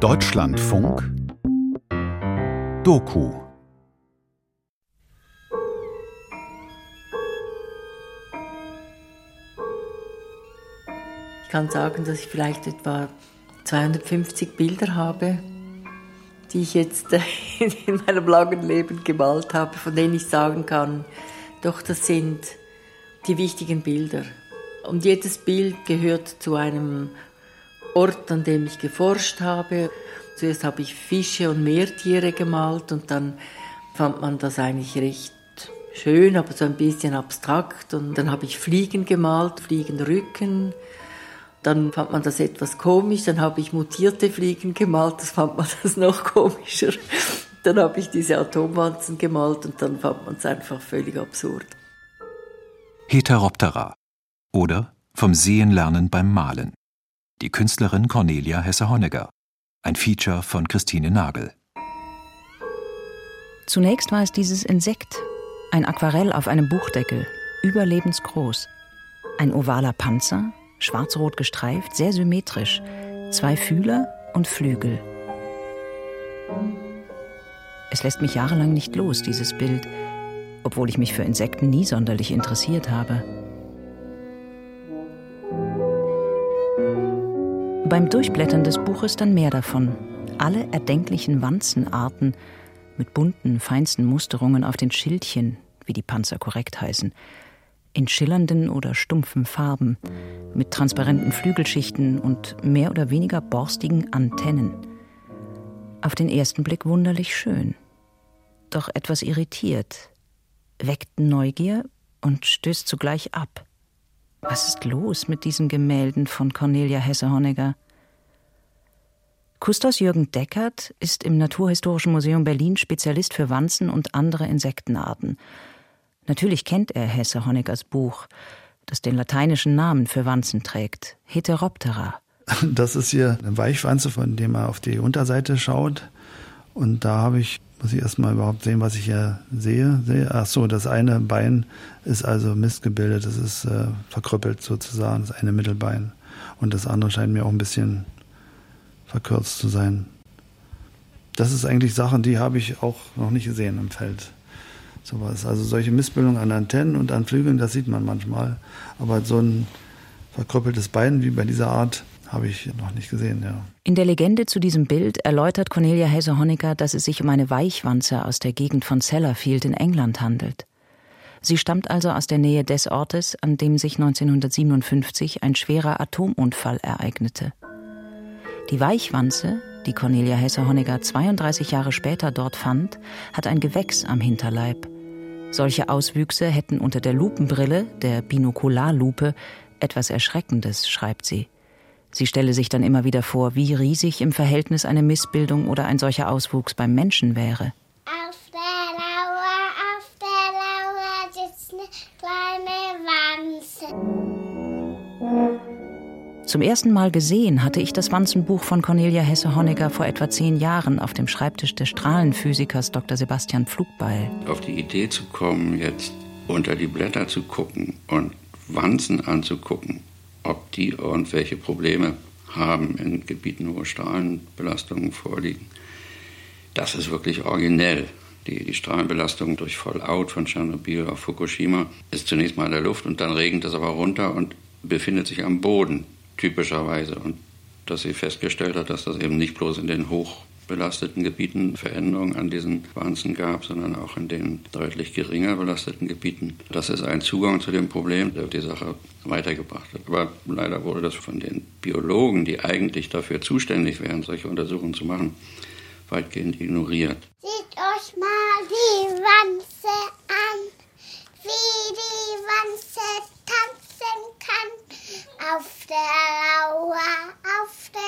Deutschlandfunk Doku Ich kann sagen, dass ich vielleicht etwa 250 Bilder habe, die ich jetzt in meinem langen Leben gemalt habe, von denen ich sagen kann, doch das sind die wichtigen Bilder. Und jedes Bild gehört zu einem Ort, an dem ich geforscht habe. Zuerst habe ich Fische und Meertiere gemalt und dann fand man das eigentlich recht schön, aber so ein bisschen abstrakt. Und dann habe ich Fliegen gemalt, Fliegenrücken. Dann fand man das etwas komisch. Dann habe ich mutierte Fliegen gemalt, das fand man das noch komischer. Dann habe ich diese Atomwanzen gemalt und dann fand man es einfach völlig absurd. Heteroptera oder Vom Sehen lernen beim Malen. Die Künstlerin Cornelia Hesse-Honegger. Ein Feature von Christine Nagel. Zunächst war es dieses Insekt, ein Aquarell auf einem Buchdeckel, überlebensgroß. Ein ovaler Panzer, schwarz-rot gestreift, sehr symmetrisch, zwei Fühler und Flügel. Es lässt mich jahrelang nicht los, dieses Bild, obwohl ich mich für Insekten nie sonderlich interessiert habe. Beim Durchblättern des Buches dann mehr davon. Alle erdenklichen Wanzenarten mit bunten, feinsten Musterungen auf den Schildchen, wie die Panzer korrekt heißen, in schillernden oder stumpfen Farben, mit transparenten Flügelschichten und mehr oder weniger borstigen Antennen. Auf den ersten Blick wunderlich schön, doch etwas irritiert, weckt Neugier und stößt zugleich ab. Was ist los mit diesen Gemälden von Cornelia Hesse-Honegger? Kustos Jürgen Deckert ist im Naturhistorischen Museum Berlin Spezialist für Wanzen und andere Insektenarten. Natürlich kennt er Hesse-Honeggers Buch, das den lateinischen Namen für Wanzen trägt, Heteroptera. Das ist hier eine Weichwanze, von dem man auf die Unterseite schaut. Und da habe ich muss ich erstmal überhaupt sehen, was ich hier sehe. sehe. Ach so, das eine Bein ist also missgebildet, das ist äh, verkrüppelt sozusagen, das eine Mittelbein. Und das andere scheint mir auch ein bisschen verkürzt zu sein. Das ist eigentlich Sachen, die habe ich auch noch nicht gesehen im Feld. Sowas. Also solche Missbildungen an Antennen und an Flügeln, das sieht man manchmal. Aber so ein verkrüppeltes Bein wie bei dieser Art, habe ich noch nicht gesehen, ja. In der Legende zu diesem Bild erläutert Cornelia Hesse-Honecker, dass es sich um eine Weichwanze aus der Gegend von Sellafield in England handelt. Sie stammt also aus der Nähe des Ortes, an dem sich 1957 ein schwerer Atomunfall ereignete. Die Weichwanze, die Cornelia Hesse-Honecker 32 Jahre später dort fand, hat ein Gewächs am Hinterleib. Solche Auswüchse hätten unter der Lupenbrille, der Binokularlupe, etwas Erschreckendes, schreibt sie. Sie stelle sich dann immer wieder vor, wie riesig im Verhältnis eine Missbildung oder ein solcher Auswuchs beim Menschen wäre. Auf der Lauer, auf der Lauer sitzt eine kleine Wanze. Zum ersten Mal gesehen hatte ich das Wanzenbuch von Cornelia Hesse-Honegger vor etwa zehn Jahren auf dem Schreibtisch des Strahlenphysikers Dr. Sebastian Pflugbeil. Auf die Idee zu kommen, jetzt unter die Blätter zu gucken und Wanzen anzugucken, ob die irgendwelche Probleme haben in Gebieten, wo Strahlenbelastungen vorliegen. Das ist wirklich originell. Die, die Strahlenbelastung durch Fallout von Tschernobyl auf Fukushima ist zunächst mal in der Luft und dann regnet es aber runter und befindet sich am Boden, typischerweise. Und dass sie festgestellt hat, dass das eben nicht bloß in den hoch belasteten Gebieten Veränderungen an diesen Wanzen gab, sondern auch in den deutlich geringer belasteten Gebieten. Das ist ein Zugang zu dem Problem, der die Sache weitergebracht hat. Aber leider wurde das von den Biologen, die eigentlich dafür zuständig wären, solche Untersuchungen zu machen, weitgehend ignoriert. Seht euch mal die Wanze an, wie die Wanze tanzen kann. Auf der Lauer, auf der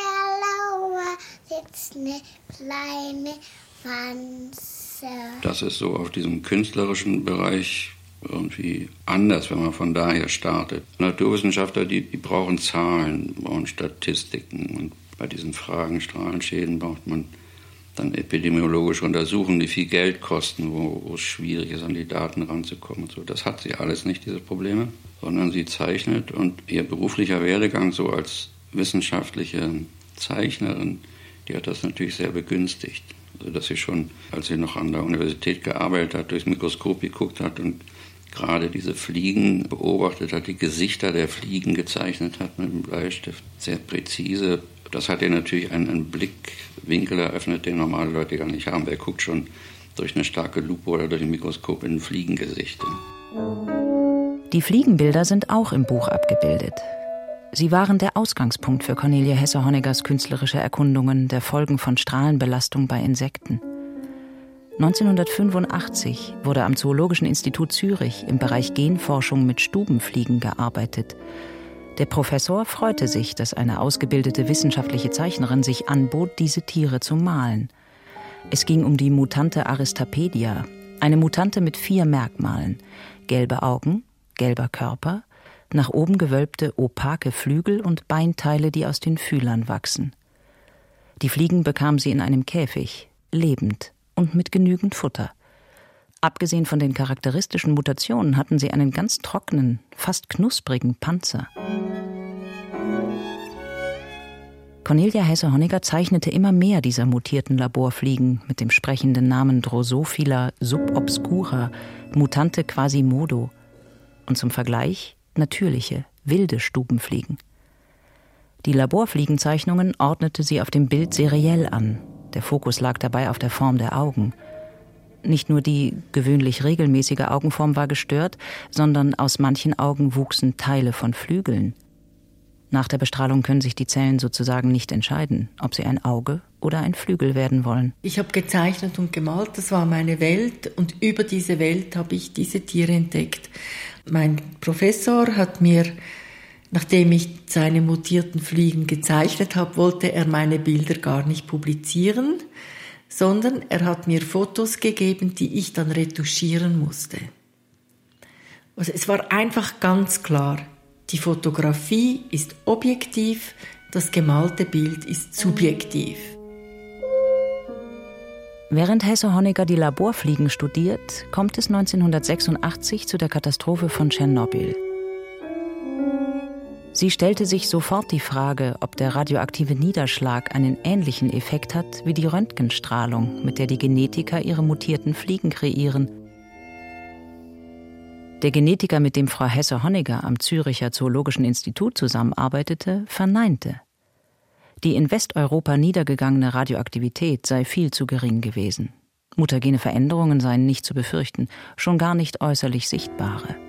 Lauer sitzt eine kleine Wanze. Das ist so auf diesem künstlerischen Bereich irgendwie anders, wenn man von daher startet. Naturwissenschaftler, die, die brauchen Zahlen, brauchen Statistiken. Und bei diesen Fragen Strahlenschäden braucht man dann epidemiologische Untersuchungen, die viel Geld kosten, wo, wo es schwierig ist, an die Daten ranzukommen. Und so. Das hat sie alles nicht, diese Probleme, sondern sie zeichnet und ihr beruflicher Werdegang so als wissenschaftliche Zeichnerin die hat das natürlich sehr begünstigt. Also dass sie schon, als sie noch an der Universität gearbeitet hat, durchs Mikroskop geguckt hat und gerade diese Fliegen beobachtet hat, die Gesichter der Fliegen gezeichnet hat mit dem Bleistift, sehr präzise. Das hat ihr natürlich einen, einen Blickwinkel eröffnet, den normale Leute gar nicht haben. Wer guckt schon durch eine starke Lupe oder durch ein Mikroskop in ein Fliegengesicht? Die Fliegenbilder sind auch im Buch abgebildet. Sie waren der Ausgangspunkt für Cornelia Hesse-Honeggers künstlerische Erkundungen der Folgen von Strahlenbelastung bei Insekten. 1985 wurde am Zoologischen Institut Zürich im Bereich Genforschung mit Stubenfliegen gearbeitet. Der Professor freute sich, dass eine ausgebildete wissenschaftliche Zeichnerin sich anbot, diese Tiere zu malen. Es ging um die Mutante Aristapedia, eine Mutante mit vier Merkmalen: gelbe Augen, gelber Körper, nach oben gewölbte opake Flügel und Beinteile, die aus den Fühlern wachsen. Die Fliegen bekam sie in einem Käfig, lebend und mit genügend Futter. Abgesehen von den charakteristischen Mutationen hatten sie einen ganz trockenen, fast knusprigen Panzer. Cornelia Hesse-Honegger zeichnete immer mehr dieser mutierten Laborfliegen mit dem sprechenden Namen Drosophila subobscura, Mutante Quasimodo. Und zum Vergleich natürliche, wilde Stubenfliegen. Die Laborfliegenzeichnungen ordnete sie auf dem Bild seriell an. Der Fokus lag dabei auf der Form der Augen. Nicht nur die gewöhnlich regelmäßige Augenform war gestört, sondern aus manchen Augen wuchsen Teile von Flügeln. Nach der Bestrahlung können sich die Zellen sozusagen nicht entscheiden, ob sie ein Auge oder ein Flügel werden wollen. Ich habe gezeichnet und gemalt, das war meine Welt und über diese Welt habe ich diese Tiere entdeckt. Mein Professor hat mir, nachdem ich seine mutierten Fliegen gezeichnet habe, wollte er meine Bilder gar nicht publizieren, sondern er hat mir Fotos gegeben, die ich dann retuschieren musste. Also es war einfach ganz klar, die Fotografie ist objektiv, das gemalte Bild ist subjektiv. Während Hesse Honecker die Laborfliegen studiert, kommt es 1986 zu der Katastrophe von Tschernobyl. Sie stellte sich sofort die Frage, ob der radioaktive Niederschlag einen ähnlichen Effekt hat wie die Röntgenstrahlung, mit der die Genetiker ihre mutierten Fliegen kreieren der Genetiker, mit dem Frau Hesse-Honegger am Züricher Zoologischen Institut zusammenarbeitete, verneinte. Die in Westeuropa niedergegangene Radioaktivität sei viel zu gering gewesen. Mutagene Veränderungen seien nicht zu befürchten, schon gar nicht äußerlich sichtbare.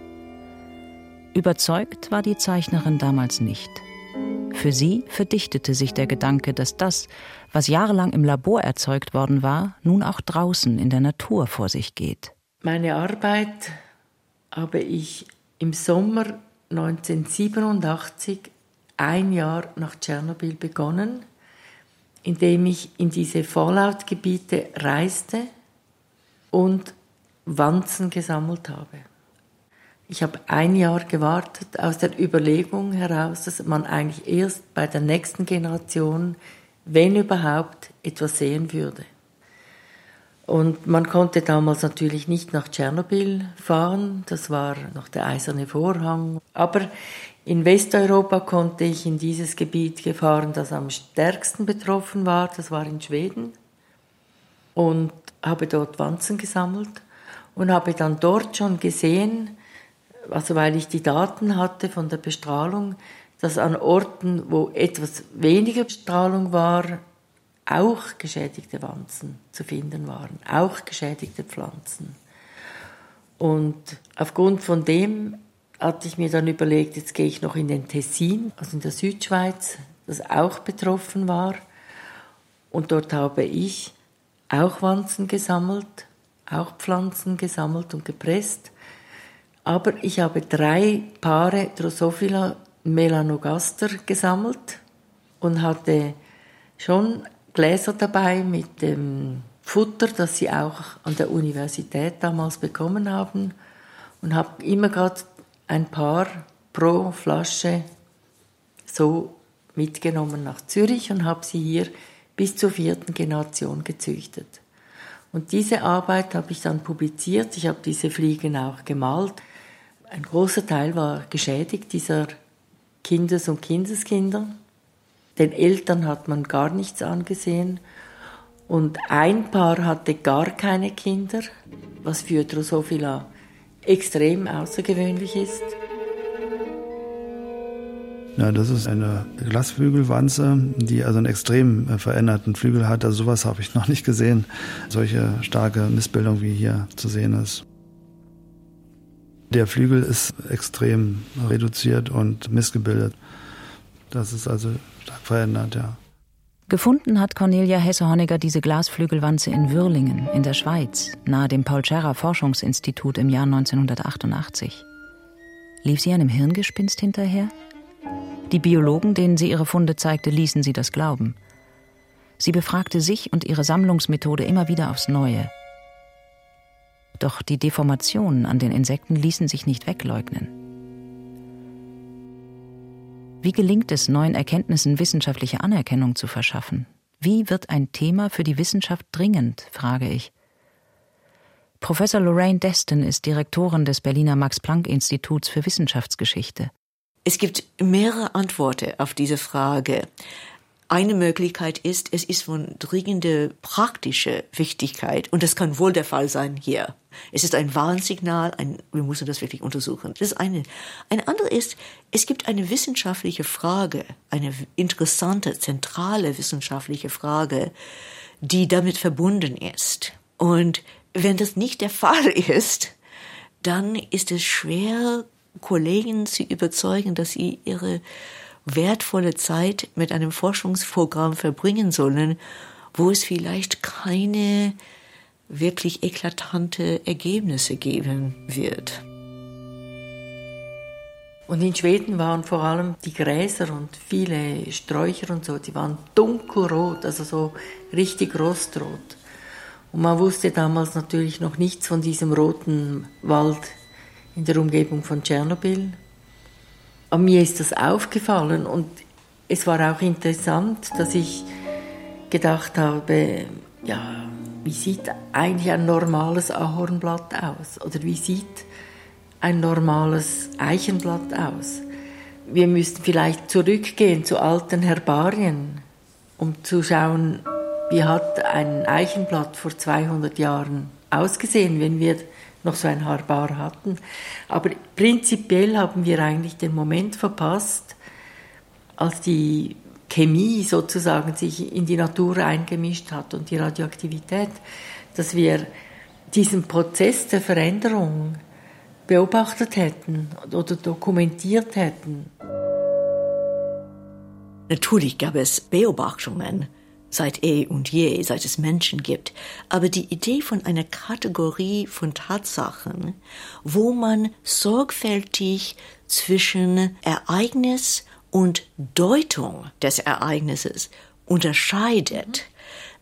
Überzeugt war die Zeichnerin damals nicht. Für sie verdichtete sich der Gedanke, dass das, was jahrelang im Labor erzeugt worden war, nun auch draußen in der Natur vor sich geht. Meine Arbeit habe ich im Sommer 1987, ein Jahr nach Tschernobyl, begonnen, indem ich in diese Fallout-Gebiete reiste und Wanzen gesammelt habe. Ich habe ein Jahr gewartet aus der Überlegung heraus, dass man eigentlich erst bei der nächsten Generation, wenn überhaupt, etwas sehen würde. Und man konnte damals natürlich nicht nach Tschernobyl fahren, das war noch der eiserne Vorhang. Aber in Westeuropa konnte ich in dieses Gebiet gefahren, das am stärksten betroffen war, das war in Schweden. Und habe dort Wanzen gesammelt und habe dann dort schon gesehen, also weil ich die Daten hatte von der Bestrahlung, dass an Orten, wo etwas weniger Bestrahlung war, auch geschädigte Wanzen zu finden waren, auch geschädigte Pflanzen. Und aufgrund von dem hatte ich mir dann überlegt, jetzt gehe ich noch in den Tessin, also in der Südschweiz, das auch betroffen war. Und dort habe ich auch Wanzen gesammelt, auch Pflanzen gesammelt und gepresst. Aber ich habe drei Paare Drosophila melanogaster gesammelt und hatte schon Gläser dabei mit dem Futter, das sie auch an der Universität damals bekommen haben und habe immer gerade ein paar pro Flasche so mitgenommen nach Zürich und habe sie hier bis zur vierten Generation gezüchtet. Und diese Arbeit habe ich dann publiziert. Ich habe diese Fliegen auch gemalt. Ein großer Teil war geschädigt dieser Kindes- und Kindeskinder. Den Eltern hat man gar nichts angesehen. Und ein Paar hatte gar keine Kinder, was für Drosophila extrem außergewöhnlich ist. Ja, das ist eine Glasflügelwanze, die also einen extrem äh, veränderten Flügel hat. Also sowas habe ich noch nicht gesehen. Solche starke Missbildung wie hier zu sehen ist. Der Flügel ist extrem reduziert und missgebildet. Das ist also stark verändert, ja. Gefunden hat Cornelia Hesse-Honegger diese Glasflügelwanze in Würlingen in der Schweiz, nahe dem Paul-Scherrer Forschungsinstitut im Jahr 1988. Lief sie einem Hirngespinst hinterher? Die Biologen, denen sie ihre Funde zeigte, ließen sie das glauben. Sie befragte sich und ihre Sammlungsmethode immer wieder aufs Neue. Doch die Deformationen an den Insekten ließen sich nicht wegleugnen. Wie gelingt es, neuen Erkenntnissen wissenschaftliche Anerkennung zu verschaffen? Wie wird ein Thema für die Wissenschaft dringend, frage ich. Professor Lorraine Destin ist Direktorin des Berliner Max-Planck-Instituts für Wissenschaftsgeschichte. Es gibt mehrere Antworten auf diese Frage. Eine Möglichkeit ist, es ist von dringender praktischer Wichtigkeit und das kann wohl der Fall sein hier. Es ist ein Warnsignal, ein, wir müssen das wirklich untersuchen. Das ist eine. Eine andere ist, es gibt eine wissenschaftliche Frage, eine interessante, zentrale wissenschaftliche Frage, die damit verbunden ist. Und wenn das nicht der Fall ist, dann ist es schwer, Kollegen zu überzeugen, dass sie ihre wertvolle Zeit mit einem Forschungsprogramm verbringen sollen, wo es vielleicht keine wirklich eklatante Ergebnisse geben wird. Und in Schweden waren vor allem die Gräser und viele Sträucher und so, die waren dunkelrot, also so richtig rostrot. Und man wusste damals natürlich noch nichts von diesem roten Wald in der Umgebung von Tschernobyl. Aber mir ist das aufgefallen und es war auch interessant, dass ich gedacht habe, ja, wie sieht eigentlich ein normales Ahornblatt aus? Oder wie sieht ein normales Eichenblatt aus? Wir müssten vielleicht zurückgehen zu alten Herbarien, um zu schauen, wie hat ein Eichenblatt vor 200 Jahren ausgesehen, wenn wir noch so ein Harbar hatten. Aber prinzipiell haben wir eigentlich den Moment verpasst, als die Chemie sozusagen sich in die Natur eingemischt hat und die Radioaktivität, dass wir diesen Prozess der Veränderung beobachtet hätten oder dokumentiert hätten. Natürlich gab es Beobachtungen seit eh und je, seit es Menschen gibt. Aber die Idee von einer Kategorie von Tatsachen, wo man sorgfältig zwischen Ereignis und Deutung des Ereignisses unterscheidet,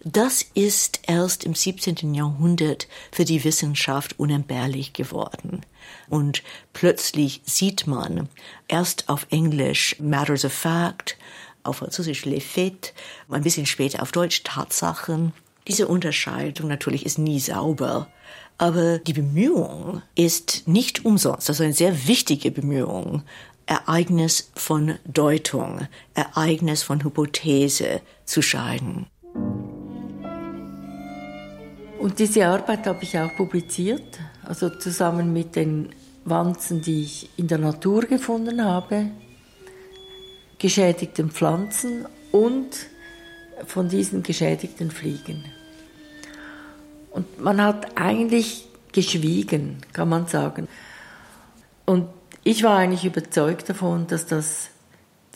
das ist erst im 17. Jahrhundert für die Wissenschaft unentbehrlich geworden. Und plötzlich sieht man erst auf Englisch Matters of Fact, auf Französisch Les Faits, ein bisschen später auf Deutsch Tatsachen. Diese Unterscheidung natürlich ist nie sauber, aber die Bemühung ist nicht umsonst, also eine sehr wichtige Bemühung, Ereignis von Deutung, Ereignis von Hypothese zu scheiden. Und diese Arbeit habe ich auch publiziert, also zusammen mit den Wanzen, die ich in der Natur gefunden habe, geschädigten Pflanzen und von diesen geschädigten Fliegen. Und man hat eigentlich geschwiegen, kann man sagen. Und ich war eigentlich überzeugt davon, dass das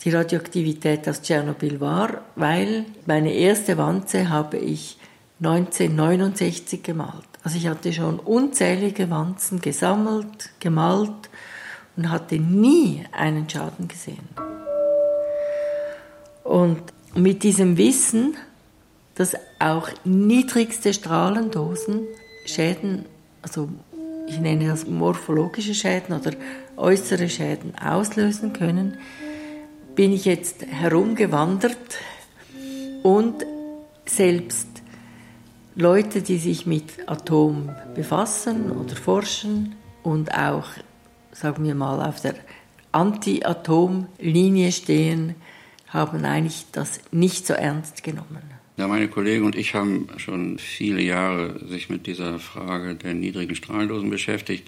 die Radioaktivität aus Tschernobyl war, weil meine erste Wanze habe ich 1969 gemalt. Also ich hatte schon unzählige Wanzen gesammelt, gemalt und hatte nie einen Schaden gesehen. Und mit diesem Wissen, dass auch niedrigste Strahlendosen Schäden, also ich nenne das morphologische Schäden oder äußere Schäden auslösen können, bin ich jetzt herumgewandert. Und selbst Leute, die sich mit Atom befassen oder forschen und auch, sagen wir mal, auf der Anti-Atom-Linie stehen, haben eigentlich das nicht so ernst genommen. Ja, meine Kollegen und ich haben schon viele Jahre sich mit dieser Frage der niedrigen Strahlendosen beschäftigt.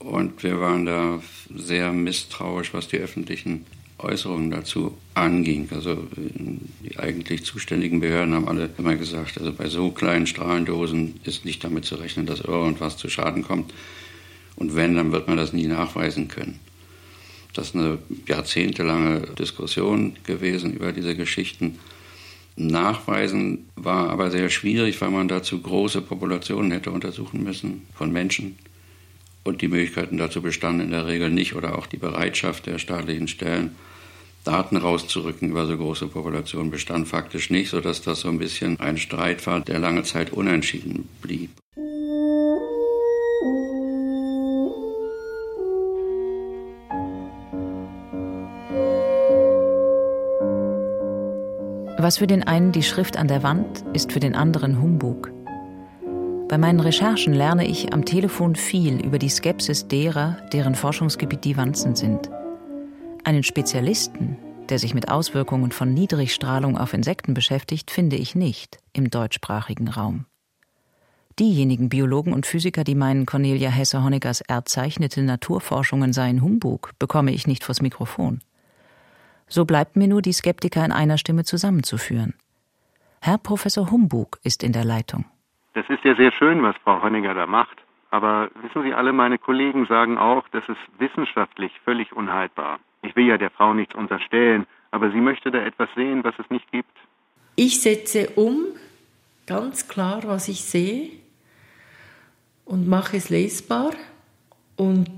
Und wir waren da sehr misstrauisch, was die öffentlichen Äußerungen dazu anging. Also die eigentlich zuständigen Behörden haben alle immer gesagt, also bei so kleinen Strahlendosen ist nicht damit zu rechnen, dass irgendwas zu Schaden kommt. Und wenn, dann wird man das nie nachweisen können. Das ist eine jahrzehntelange Diskussion gewesen über diese Geschichten. Nachweisen war aber sehr schwierig, weil man dazu große Populationen hätte untersuchen müssen von Menschen. Und die Möglichkeiten dazu bestanden in der Regel nicht oder auch die Bereitschaft der staatlichen Stellen, Daten rauszurücken über so große Populationen bestand faktisch nicht, sodass das so ein bisschen ein Streit war, der lange Zeit unentschieden blieb. Was für den einen die Schrift an der Wand, ist für den anderen Humbug. Bei meinen Recherchen lerne ich am Telefon viel über die Skepsis derer, deren Forschungsgebiet die Wanzen sind. Einen Spezialisten, der sich mit Auswirkungen von Niedrigstrahlung auf Insekten beschäftigt, finde ich nicht im deutschsprachigen Raum. Diejenigen Biologen und Physiker, die meinen, Cornelia Hesse-Honeckers erzeichnete Naturforschungen seien Humbug, bekomme ich nicht vors Mikrofon. So bleibt mir nur, die Skeptiker in einer Stimme zusammenzuführen. Herr Professor Humbug ist in der Leitung. Das ist ja sehr schön, was Frau Honegger da macht. Aber wissen Sie, alle meine Kollegen sagen auch, das ist wissenschaftlich völlig unhaltbar. Ich will ja der Frau nichts unterstellen, aber sie möchte da etwas sehen, was es nicht gibt. Ich setze um, ganz klar, was ich sehe und mache es lesbar und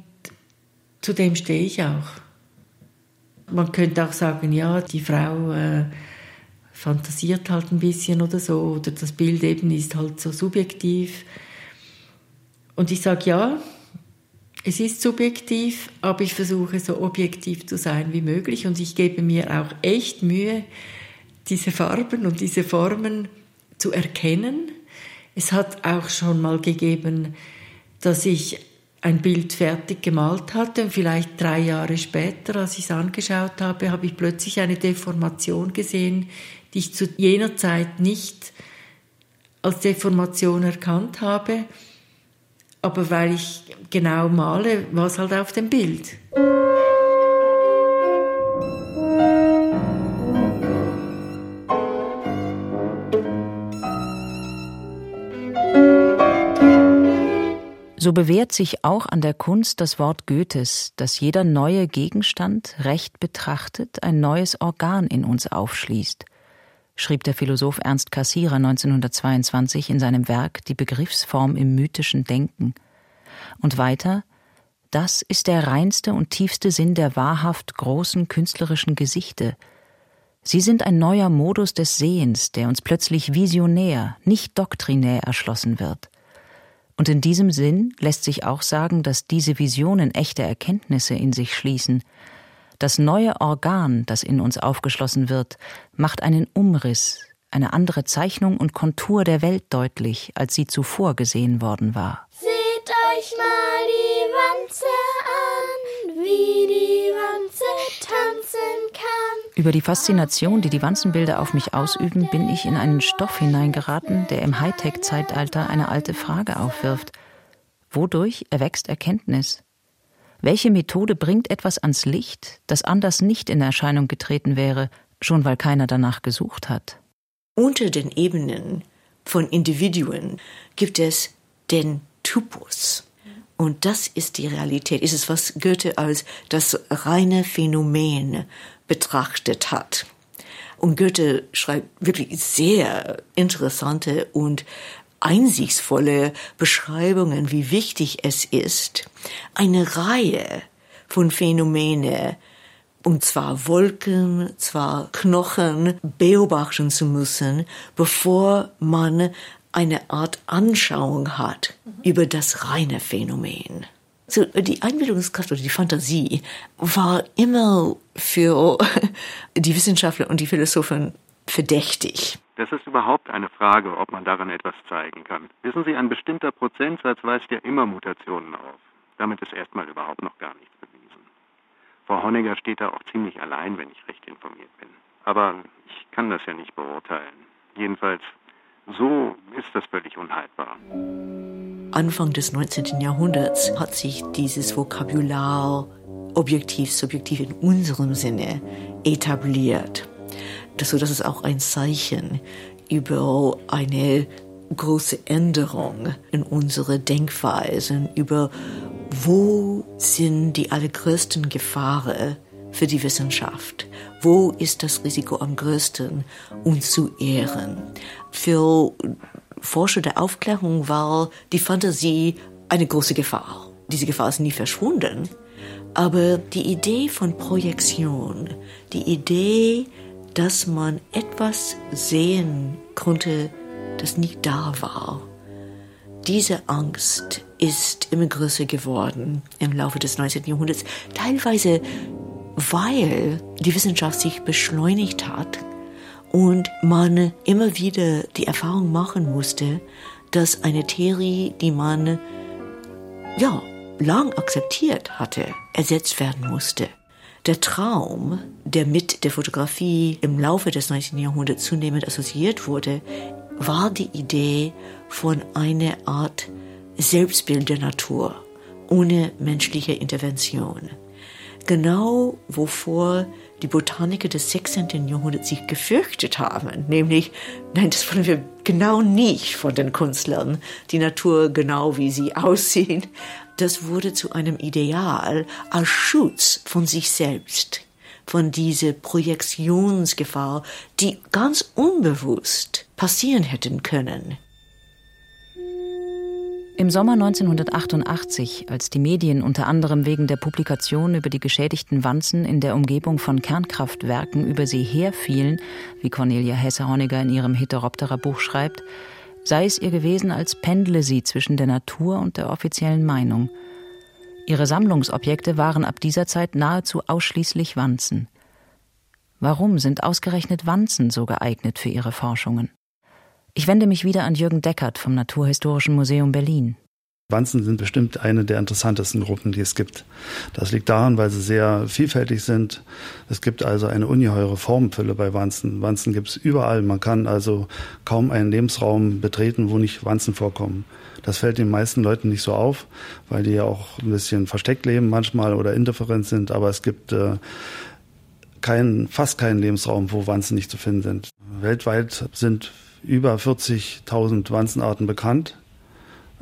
zu dem stehe ich auch. Man könnte auch sagen, ja, die Frau äh, fantasiert halt ein bisschen oder so, oder das Bild eben ist halt so subjektiv. Und ich sage, ja, es ist subjektiv, aber ich versuche so objektiv zu sein wie möglich und ich gebe mir auch echt Mühe, diese Farben und diese Formen zu erkennen. Es hat auch schon mal gegeben, dass ich ein Bild fertig gemalt hatte und vielleicht drei Jahre später, als ich es angeschaut habe, habe ich plötzlich eine Deformation gesehen, die ich zu jener Zeit nicht als Deformation erkannt habe, aber weil ich genau male, war es halt auf dem Bild. So bewährt sich auch an der Kunst das Wort Goethes, dass jeder neue Gegenstand, recht betrachtet, ein neues Organ in uns aufschließt, schrieb der Philosoph Ernst Cassirer 1922 in seinem Werk Die Begriffsform im mythischen Denken. Und weiter, das ist der reinste und tiefste Sinn der wahrhaft großen künstlerischen Gesichte. Sie sind ein neuer Modus des Sehens, der uns plötzlich visionär, nicht doktrinär erschlossen wird. Und in diesem Sinn lässt sich auch sagen, dass diese Visionen echte Erkenntnisse in sich schließen. Das neue Organ, das in uns aufgeschlossen wird, macht einen Umriss, eine andere Zeichnung und Kontur der Welt deutlich, als sie zuvor gesehen worden war. Seht euch mal die Wanze an, wie die Wanze tanzen kann. Über die Faszination, die die Wanzenbilder auf mich ausüben, bin ich in einen Stoff hineingeraten, der im Hightech-Zeitalter eine alte Frage aufwirft. Wodurch erwächst Erkenntnis? Welche Methode bringt etwas ans Licht, das anders nicht in Erscheinung getreten wäre, schon weil keiner danach gesucht hat? Unter den Ebenen von Individuen gibt es den Typus. Und das ist die Realität. Ist es, was Goethe als das reine Phänomen betrachtet hat. Und Goethe schreibt wirklich sehr interessante und einsichtsvolle Beschreibungen, wie wichtig es ist, eine Reihe von Phänomene, und zwar Wolken, zwar Knochen, beobachten zu müssen, bevor man eine Art Anschauung hat über das reine Phänomen. So, die Einbildungskraft oder die Fantasie war immer für die Wissenschaftler und die Philosophen verdächtig. Das ist überhaupt eine Frage, ob man daran etwas zeigen kann. Wissen Sie, ein bestimmter Prozentsatz weist ja immer Mutationen auf. Damit ist erstmal überhaupt noch gar nichts bewiesen. Frau Honegger steht da auch ziemlich allein, wenn ich recht informiert bin. Aber ich kann das ja nicht beurteilen. Jedenfalls, so ist das völlig unhaltbar. Anfang des 19. Jahrhunderts hat sich dieses Vokabular objektiv, subjektiv in unserem Sinne etabliert. So dass es auch ein Zeichen über eine große Änderung in unsere Denkweisen, über wo sind die allergrößten Gefahren für die Wissenschaft? Wo ist das Risiko am größten, uns zu ehren? Für Forscher der Aufklärung war die Fantasie eine große Gefahr. Diese Gefahr ist nie verschwunden. Aber die Idee von Projektion, die Idee, dass man etwas sehen konnte, das nie da war, diese Angst ist immer größer geworden im Laufe des 19. Jahrhunderts, teilweise weil die Wissenschaft sich beschleunigt hat und man immer wieder die Erfahrung machen musste, dass eine Theorie, die man ja lang akzeptiert hatte, ersetzt werden musste. Der Traum, der mit der Fotografie im Laufe des 19. Jahrhunderts zunehmend assoziiert wurde, war die Idee von einer Art Selbstbild der Natur ohne menschliche Intervention. Genau wovor die Botaniker des 16. Jahrhunderts sich gefürchtet haben, nämlich, nein, das wollen wir genau nicht von den Künstlern, die Natur genau wie sie aussehen, das wurde zu einem Ideal als Schutz von sich selbst, von dieser Projektionsgefahr, die ganz unbewusst passieren hätten können. Im Sommer 1988, als die Medien unter anderem wegen der Publikation über die geschädigten Wanzen in der Umgebung von Kernkraftwerken über sie herfielen, wie Cornelia Hesse-Honegger in ihrem Heteroptera-Buch schreibt, sei es ihr gewesen, als pendle sie zwischen der Natur und der offiziellen Meinung. Ihre Sammlungsobjekte waren ab dieser Zeit nahezu ausschließlich Wanzen. Warum sind ausgerechnet Wanzen so geeignet für ihre Forschungen? Ich wende mich wieder an Jürgen Deckert vom Naturhistorischen Museum Berlin. Wanzen sind bestimmt eine der interessantesten Gruppen, die es gibt. Das liegt daran, weil sie sehr vielfältig sind. Es gibt also eine ungeheure Formfülle bei Wanzen. Wanzen gibt es überall. Man kann also kaum einen Lebensraum betreten, wo nicht Wanzen vorkommen. Das fällt den meisten Leuten nicht so auf, weil die ja auch ein bisschen versteckt leben manchmal oder indifferent sind. Aber es gibt äh, keinen, fast keinen Lebensraum, wo Wanzen nicht zu finden sind. Weltweit sind über 40.000 Wanzenarten bekannt.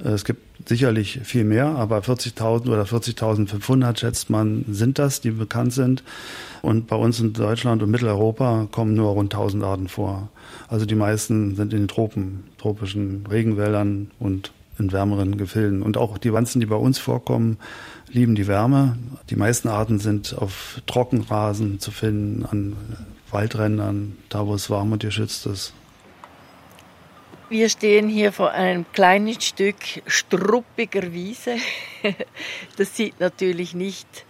Es gibt sicherlich viel mehr, aber 40.000 oder 40.500 schätzt man, sind das, die bekannt sind. Und bei uns in Deutschland und Mitteleuropa kommen nur rund 1000 Arten vor. Also die meisten sind in den Tropen, tropischen Regenwäldern und in wärmeren Gefilden. Und auch die Wanzen, die bei uns vorkommen, lieben die Wärme. Die meisten Arten sind auf Trockenrasen zu finden, an Waldrändern, da wo es warm und geschützt ist. Wir stehen hier vor einem kleinen Stück struppiger Wiese. Das sieht natürlich nicht,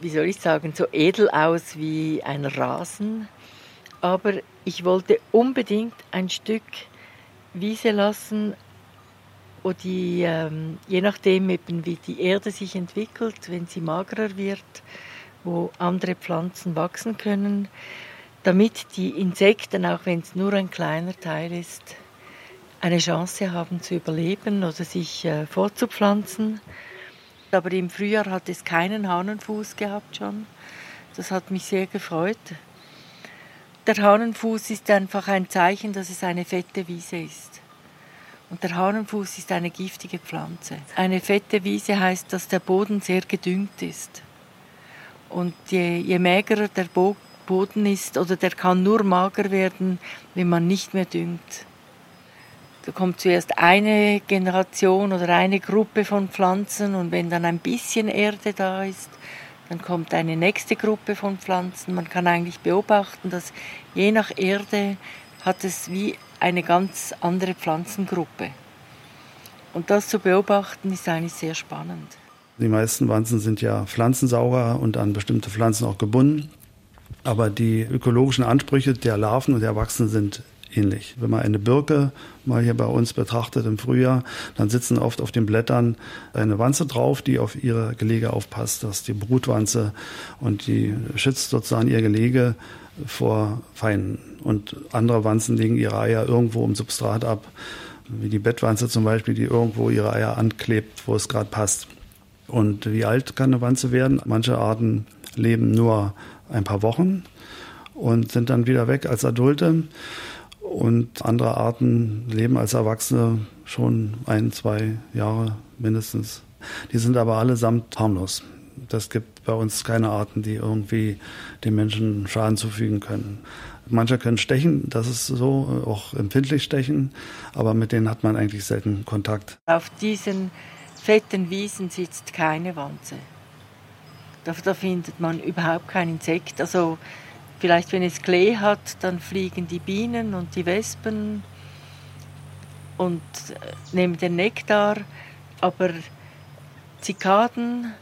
wie soll ich sagen, so edel aus wie ein Rasen. Aber ich wollte unbedingt ein Stück Wiese lassen, wo die, ähm, je nachdem eben wie die Erde sich entwickelt, wenn sie magerer wird, wo andere Pflanzen wachsen können, damit die Insekten, auch wenn es nur ein kleiner Teil ist, eine Chance haben zu überleben oder sich äh, fortzupflanzen. Aber im Frühjahr hat es keinen Hahnenfuß gehabt schon. Das hat mich sehr gefreut. Der Hahnenfuß ist einfach ein Zeichen, dass es eine fette Wiese ist. Und der Hahnenfuß ist eine giftige Pflanze. Eine fette Wiese heißt, dass der Boden sehr gedüngt ist. Und je, je magerer der Bo Boden ist, oder der kann nur mager werden, wenn man nicht mehr düngt. Da kommt zuerst eine Generation oder eine Gruppe von Pflanzen und wenn dann ein bisschen Erde da ist, dann kommt eine nächste Gruppe von Pflanzen. Man kann eigentlich beobachten, dass je nach Erde hat es wie eine ganz andere Pflanzengruppe. Und das zu beobachten ist eigentlich sehr spannend. Die meisten Wanzen sind ja Pflanzensauger und an bestimmte Pflanzen auch gebunden. Aber die ökologischen Ansprüche der Larven und der Erwachsenen sind ähnlich. Wenn man eine Birke mal hier bei uns betrachtet im Frühjahr, dann sitzen oft auf den Blättern eine Wanze drauf, die auf ihre Gelege aufpasst. Das ist die Brutwanze und die schützt sozusagen ihr Gelege vor Feinden. Und andere Wanzen legen ihre Eier irgendwo im Substrat ab, wie die Bettwanze zum Beispiel, die irgendwo ihre Eier anklebt, wo es gerade passt. Und wie alt kann eine Wanze werden? Manche Arten leben nur ein paar Wochen und sind dann wieder weg als Adulte. Und andere Arten leben als Erwachsene schon ein, zwei Jahre mindestens. Die sind aber allesamt harmlos. Das gibt bei uns keine Arten, die irgendwie den Menschen Schaden zufügen können. Manche können stechen, das ist so, auch empfindlich stechen, aber mit denen hat man eigentlich selten Kontakt. Auf diesen fetten Wiesen sitzt keine Wanze. Da, da findet man überhaupt kein Insekt. Also vielleicht, wenn es Klee hat, dann fliegen die Bienen und die Wespen und äh, nehmen den Nektar, aber Zikaden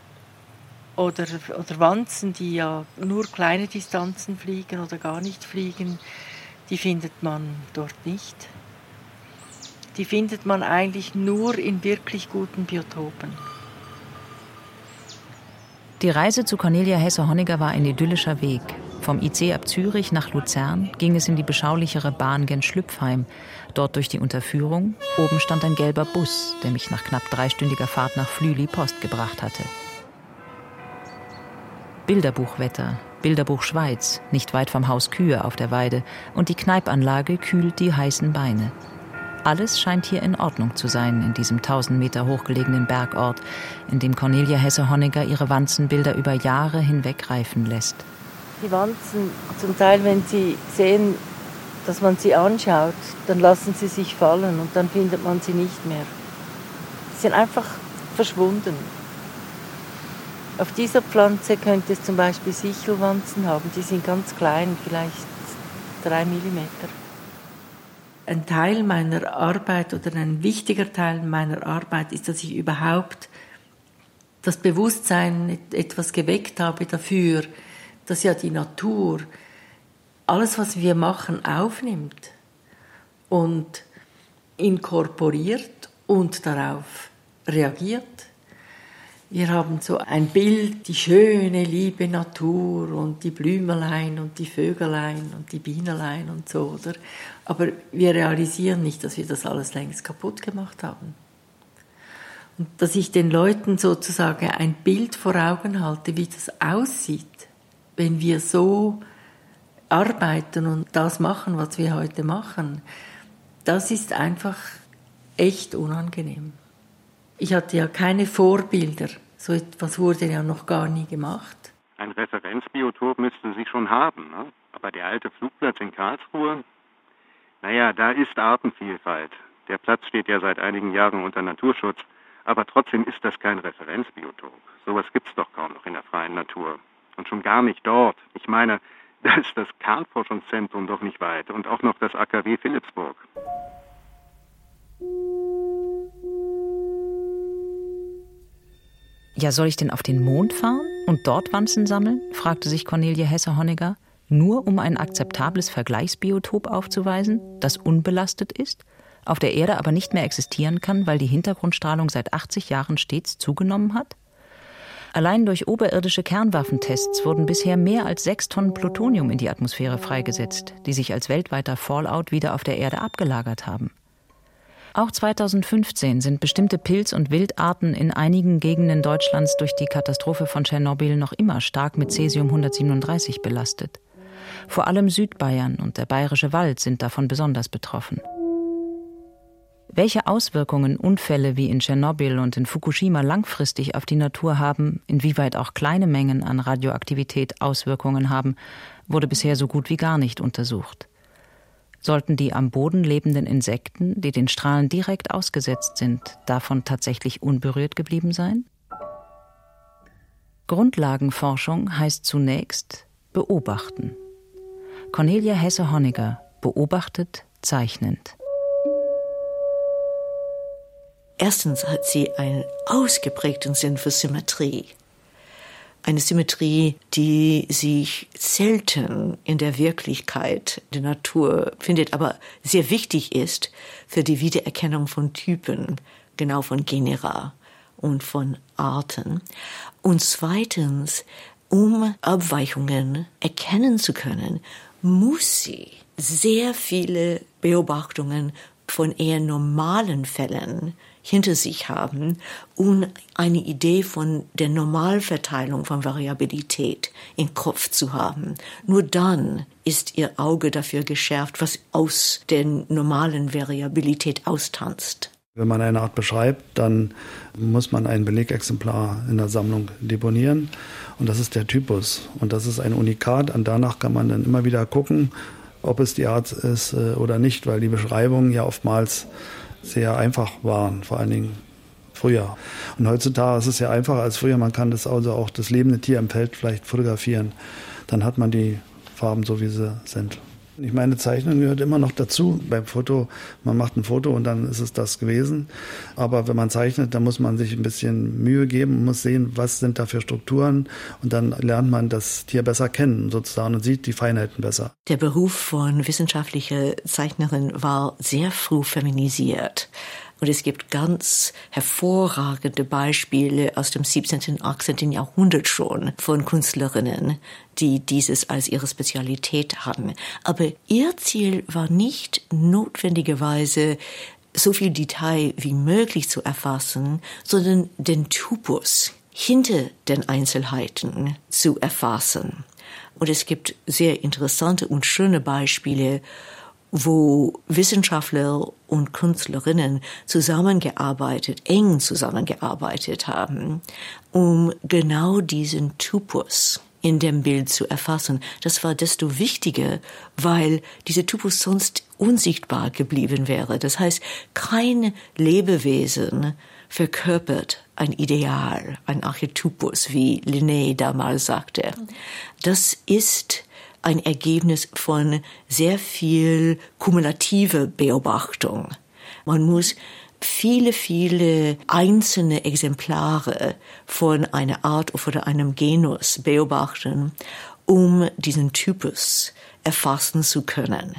oder, oder Wanzen, die ja nur kleine Distanzen fliegen oder gar nicht fliegen, die findet man dort nicht. Die findet man eigentlich nur in wirklich guten Biotopen. Die Reise zu Cornelia Hesse-Honniger war ein idyllischer Weg. Vom IC ab Zürich nach Luzern ging es in die beschaulichere Bahn gen Schlüpfheim. Dort durch die Unterführung. Oben stand ein gelber Bus, der mich nach knapp dreistündiger Fahrt nach Flüli Post gebracht hatte. Bilderbuchwetter, Bilderbuch Schweiz, nicht weit vom Haus Kühe auf der Weide, und die Kneipanlage kühlt die heißen Beine. Alles scheint hier in Ordnung zu sein in diesem 1000 Meter hochgelegenen Bergort, in dem Cornelia Hesse-Honegger ihre Wanzenbilder über Jahre hinweg reifen lässt. Die Wanzen, zum Teil, wenn sie sehen, dass man sie anschaut, dann lassen sie sich fallen und dann findet man sie nicht mehr. Sie sind einfach verschwunden. Auf dieser Pflanze könnte es zum Beispiel Sichelwanzen haben. Die sind ganz klein, vielleicht drei Millimeter. Ein Teil meiner Arbeit oder ein wichtiger Teil meiner Arbeit ist, dass ich überhaupt das Bewusstsein etwas geweckt habe dafür, dass ja die Natur alles, was wir machen, aufnimmt und inkorporiert und darauf reagiert. Wir haben so ein Bild, die schöne, liebe Natur und die Blümelein und die Vögelein und die Bienelein und so, oder? Aber wir realisieren nicht, dass wir das alles längst kaputt gemacht haben. Und dass ich den Leuten sozusagen ein Bild vor Augen halte, wie das aussieht, wenn wir so arbeiten und das machen, was wir heute machen, das ist einfach echt unangenehm. Ich hatte ja keine Vorbilder. So etwas wurde ja noch gar nie gemacht. Ein Referenzbiotop müssten Sie schon haben. Ne? Aber der alte Flugplatz in Karlsruhe, naja, da ist Artenvielfalt. Der Platz steht ja seit einigen Jahren unter Naturschutz. Aber trotzdem ist das kein Referenzbiotop. Sowas gibt es doch kaum noch in der freien Natur. Und schon gar nicht dort. Ich meine, da ist das Kernforschungszentrum doch nicht weit und auch noch das AKW Philipsburg. Ja, soll ich denn auf den Mond fahren und dort Wanzen sammeln? fragte sich Cornelia Hesse-Honegger. Nur um ein akzeptables Vergleichsbiotop aufzuweisen, das unbelastet ist, auf der Erde aber nicht mehr existieren kann, weil die Hintergrundstrahlung seit 80 Jahren stets zugenommen hat? Allein durch oberirdische Kernwaffentests wurden bisher mehr als sechs Tonnen Plutonium in die Atmosphäre freigesetzt, die sich als weltweiter Fallout wieder auf der Erde abgelagert haben. Auch 2015 sind bestimmte Pilz- und Wildarten in einigen Gegenden Deutschlands durch die Katastrophe von Tschernobyl noch immer stark mit Cäsium 137 belastet. Vor allem Südbayern und der bayerische Wald sind davon besonders betroffen. Welche Auswirkungen Unfälle wie in Tschernobyl und in Fukushima langfristig auf die Natur haben, inwieweit auch kleine Mengen an Radioaktivität Auswirkungen haben, wurde bisher so gut wie gar nicht untersucht. Sollten die am Boden lebenden Insekten, die den Strahlen direkt ausgesetzt sind, davon tatsächlich unberührt geblieben sein? Grundlagenforschung heißt zunächst beobachten. Cornelia Hesse-Honegger beobachtet zeichnend. Erstens hat sie einen ausgeprägten Sinn für Symmetrie. eine Symmetrie, die sich selten in der Wirklichkeit der Natur findet, aber sehr wichtig ist für die Wiedererkennung von Typen, genau von Genera und von Arten. Und zweitens, um Abweichungen erkennen zu können, muss sie sehr viele Beobachtungen von eher normalen Fällen hinter sich haben, um eine Idee von der Normalverteilung von Variabilität im Kopf zu haben. Nur dann ist ihr Auge dafür geschärft, was aus der normalen Variabilität austanzt. Wenn man eine Art beschreibt, dann muss man ein Belegexemplar in der Sammlung deponieren. Und das ist der Typus. Und das ist ein Unikat. Und danach kann man dann immer wieder gucken, ob es die Art ist äh, oder nicht, weil die Beschreibungen ja oftmals sehr einfach waren, vor allen Dingen früher. Und heutzutage ist es ja einfacher als früher. Man kann das also auch das lebende Tier im Feld vielleicht fotografieren. Dann hat man die Farben so, wie sie sind. Ich meine, Zeichnen gehört immer noch dazu beim Foto. Man macht ein Foto und dann ist es das gewesen. Aber wenn man zeichnet, dann muss man sich ein bisschen Mühe geben, muss sehen, was sind da für Strukturen und dann lernt man das Tier besser kennen sozusagen und sieht die Feinheiten besser. Der Beruf von wissenschaftlicher Zeichnerin war sehr früh feminisiert. Und es gibt ganz hervorragende Beispiele aus dem 17. und 18. Jahrhundert schon von Künstlerinnen, die dieses als ihre Spezialität hatten. Aber ihr Ziel war nicht notwendigerweise so viel Detail wie möglich zu erfassen, sondern den Typus hinter den Einzelheiten zu erfassen. Und es gibt sehr interessante und schöne Beispiele, wo Wissenschaftler und Künstlerinnen zusammengearbeitet, eng zusammengearbeitet haben, um genau diesen Typus in dem Bild zu erfassen. Das war desto wichtiger, weil dieser Typus sonst unsichtbar geblieben wäre. Das heißt, kein Lebewesen verkörpert ein Ideal, ein Archetypus, wie Linné damals sagte. Das ist ein Ergebnis von sehr viel kumulative Beobachtung. Man muss viele, viele einzelne Exemplare von einer Art oder einem Genus beobachten, um diesen Typus erfassen zu können.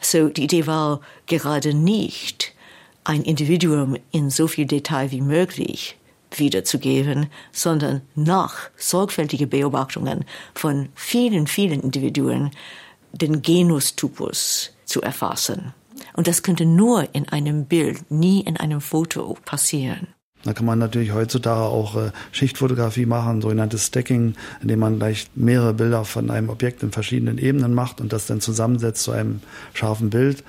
So, die Idee war gerade nicht, ein Individuum in so viel Detail wie möglich wiederzugeben, sondern nach sorgfältigen Beobachtungen von vielen, vielen Individuen den Genustypus zu erfassen. Und das könnte nur in einem Bild, nie in einem Foto passieren. Da kann man natürlich heutzutage auch äh, Schichtfotografie machen, sogenanntes Stacking, indem man gleich mehrere Bilder von einem Objekt in verschiedenen Ebenen macht und das dann zusammensetzt zu einem scharfen Bild.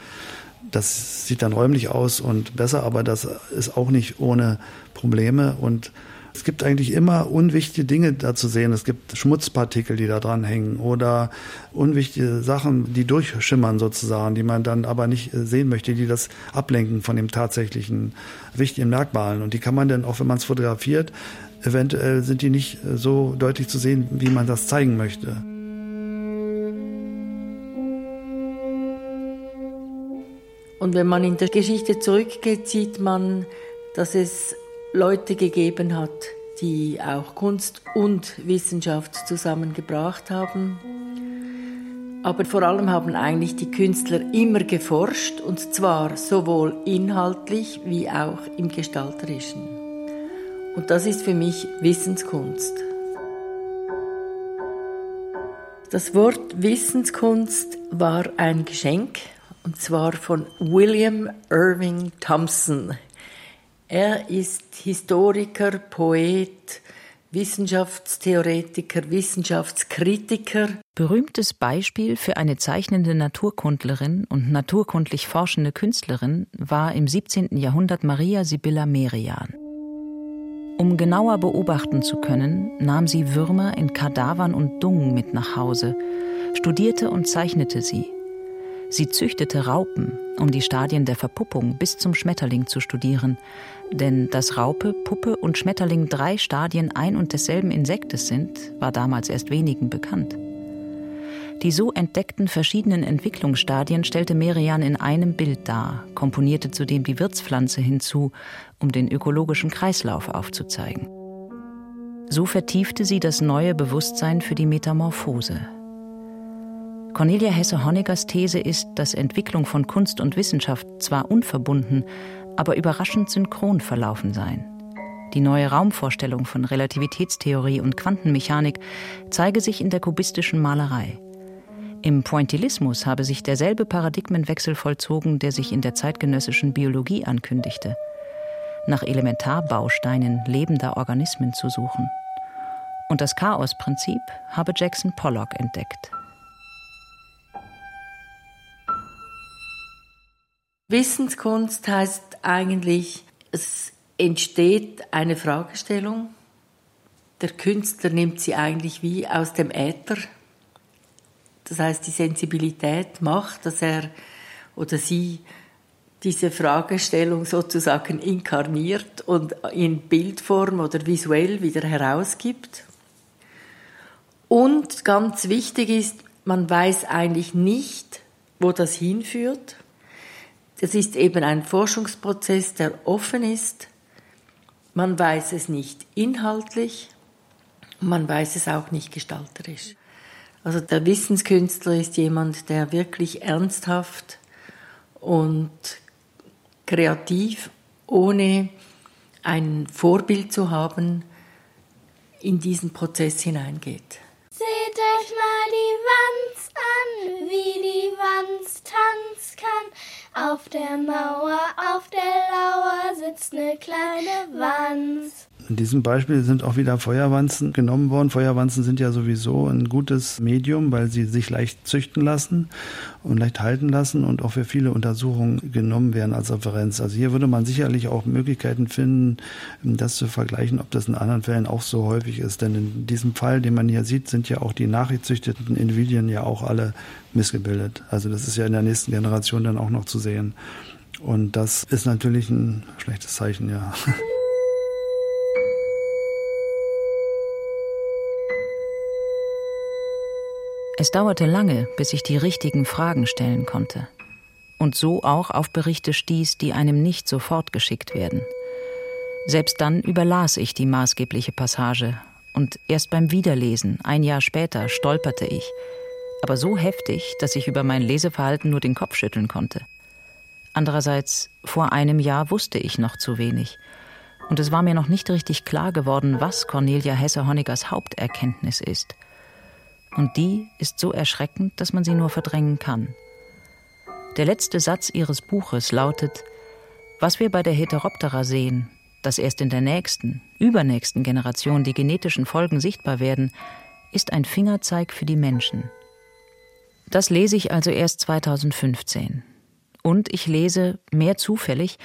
Das sieht dann räumlich aus und besser, aber das ist auch nicht ohne Probleme und es gibt eigentlich immer unwichtige Dinge da zu sehen. Es gibt Schmutzpartikel, die da dran hängen oder unwichtige Sachen, die durchschimmern sozusagen, die man dann aber nicht sehen möchte, die das ablenken von dem tatsächlichen wichtigen Merkmalen. Und die kann man dann, auch wenn man es fotografiert, eventuell sind die nicht so deutlich zu sehen, wie man das zeigen möchte. Und wenn man in der Geschichte zurückgeht, sieht man, dass es Leute gegeben hat, die auch Kunst und Wissenschaft zusammengebracht haben. Aber vor allem haben eigentlich die Künstler immer geforscht, und zwar sowohl inhaltlich wie auch im gestalterischen. Und das ist für mich Wissenskunst. Das Wort Wissenskunst war ein Geschenk und zwar von William Irving Thompson. Er ist Historiker, Poet, Wissenschaftstheoretiker, Wissenschaftskritiker. Berühmtes Beispiel für eine zeichnende Naturkundlerin und naturkundlich forschende Künstlerin war im 17. Jahrhundert Maria Sibylla Merian. Um genauer beobachten zu können, nahm sie Würmer in Kadavern und Dung mit nach Hause, studierte und zeichnete sie. Sie züchtete Raupen, um die Stadien der Verpuppung bis zum Schmetterling zu studieren. Denn dass Raupe, Puppe und Schmetterling drei Stadien ein und desselben Insektes sind, war damals erst wenigen bekannt. Die so entdeckten verschiedenen Entwicklungsstadien stellte Merian in einem Bild dar, komponierte zudem die Wirtspflanze hinzu, um den ökologischen Kreislauf aufzuzeigen. So vertiefte sie das neue Bewusstsein für die Metamorphose. Cornelia Hesse-Honeggers These ist, dass Entwicklung von Kunst und Wissenschaft zwar unverbunden, aber überraschend synchron verlaufen seien. Die neue Raumvorstellung von Relativitätstheorie und Quantenmechanik zeige sich in der kubistischen Malerei. Im Pointillismus habe sich derselbe Paradigmenwechsel vollzogen, der sich in der zeitgenössischen Biologie ankündigte, nach Elementarbausteinen lebender Organismen zu suchen. Und das Chaosprinzip habe Jackson Pollock entdeckt. Wissenskunst heißt eigentlich, es entsteht eine Fragestellung. Der Künstler nimmt sie eigentlich wie aus dem Äther. Das heißt, die Sensibilität macht, dass er oder sie diese Fragestellung sozusagen inkarniert und in Bildform oder visuell wieder herausgibt. Und ganz wichtig ist, man weiß eigentlich nicht, wo das hinführt. Das ist eben ein Forschungsprozess, der offen ist, man weiß es nicht inhaltlich, man weiß es auch nicht gestalterisch. Also der Wissenskünstler ist jemand, der wirklich ernsthaft und kreativ, ohne ein Vorbild zu haben, in diesen Prozess hineingeht. Seht euch mal die Wanz an, wie die Wanz tanzen kann. Auf der Mauer, auf der Lauer sitzt eine kleine Wanz. In diesem Beispiel sind auch wieder Feuerwanzen genommen worden. Feuerwanzen sind ja sowieso ein gutes Medium, weil sie sich leicht züchten lassen und leicht halten lassen und auch für viele Untersuchungen genommen werden als Referenz. Also hier würde man sicherlich auch Möglichkeiten finden, das zu vergleichen, ob das in anderen Fällen auch so häufig ist. Denn in diesem Fall, den man hier sieht, sind ja auch die nachgezüchteten Individuen ja auch alle missgebildet. Also das ist ja in der nächsten Generation dann auch noch zu sehen. Und das ist natürlich ein schlechtes Zeichen, ja. Es dauerte lange, bis ich die richtigen Fragen stellen konnte. Und so auch auf Berichte stieß, die einem nicht sofort geschickt werden. Selbst dann überlas ich die maßgebliche Passage, und erst beim Wiederlesen, ein Jahr später, stolperte ich, aber so heftig, dass ich über mein Leseverhalten nur den Kopf schütteln konnte. Andererseits, vor einem Jahr wusste ich noch zu wenig, und es war mir noch nicht richtig klar geworden, was Cornelia Hesse-Honeggers Haupterkenntnis ist – und die ist so erschreckend, dass man sie nur verdrängen kann. Der letzte Satz ihres Buches lautet, was wir bei der Heteroptera sehen, dass erst in der nächsten, übernächsten Generation die genetischen Folgen sichtbar werden, ist ein Fingerzeig für die Menschen. Das lese ich also erst 2015. Und ich lese, mehr zufällig,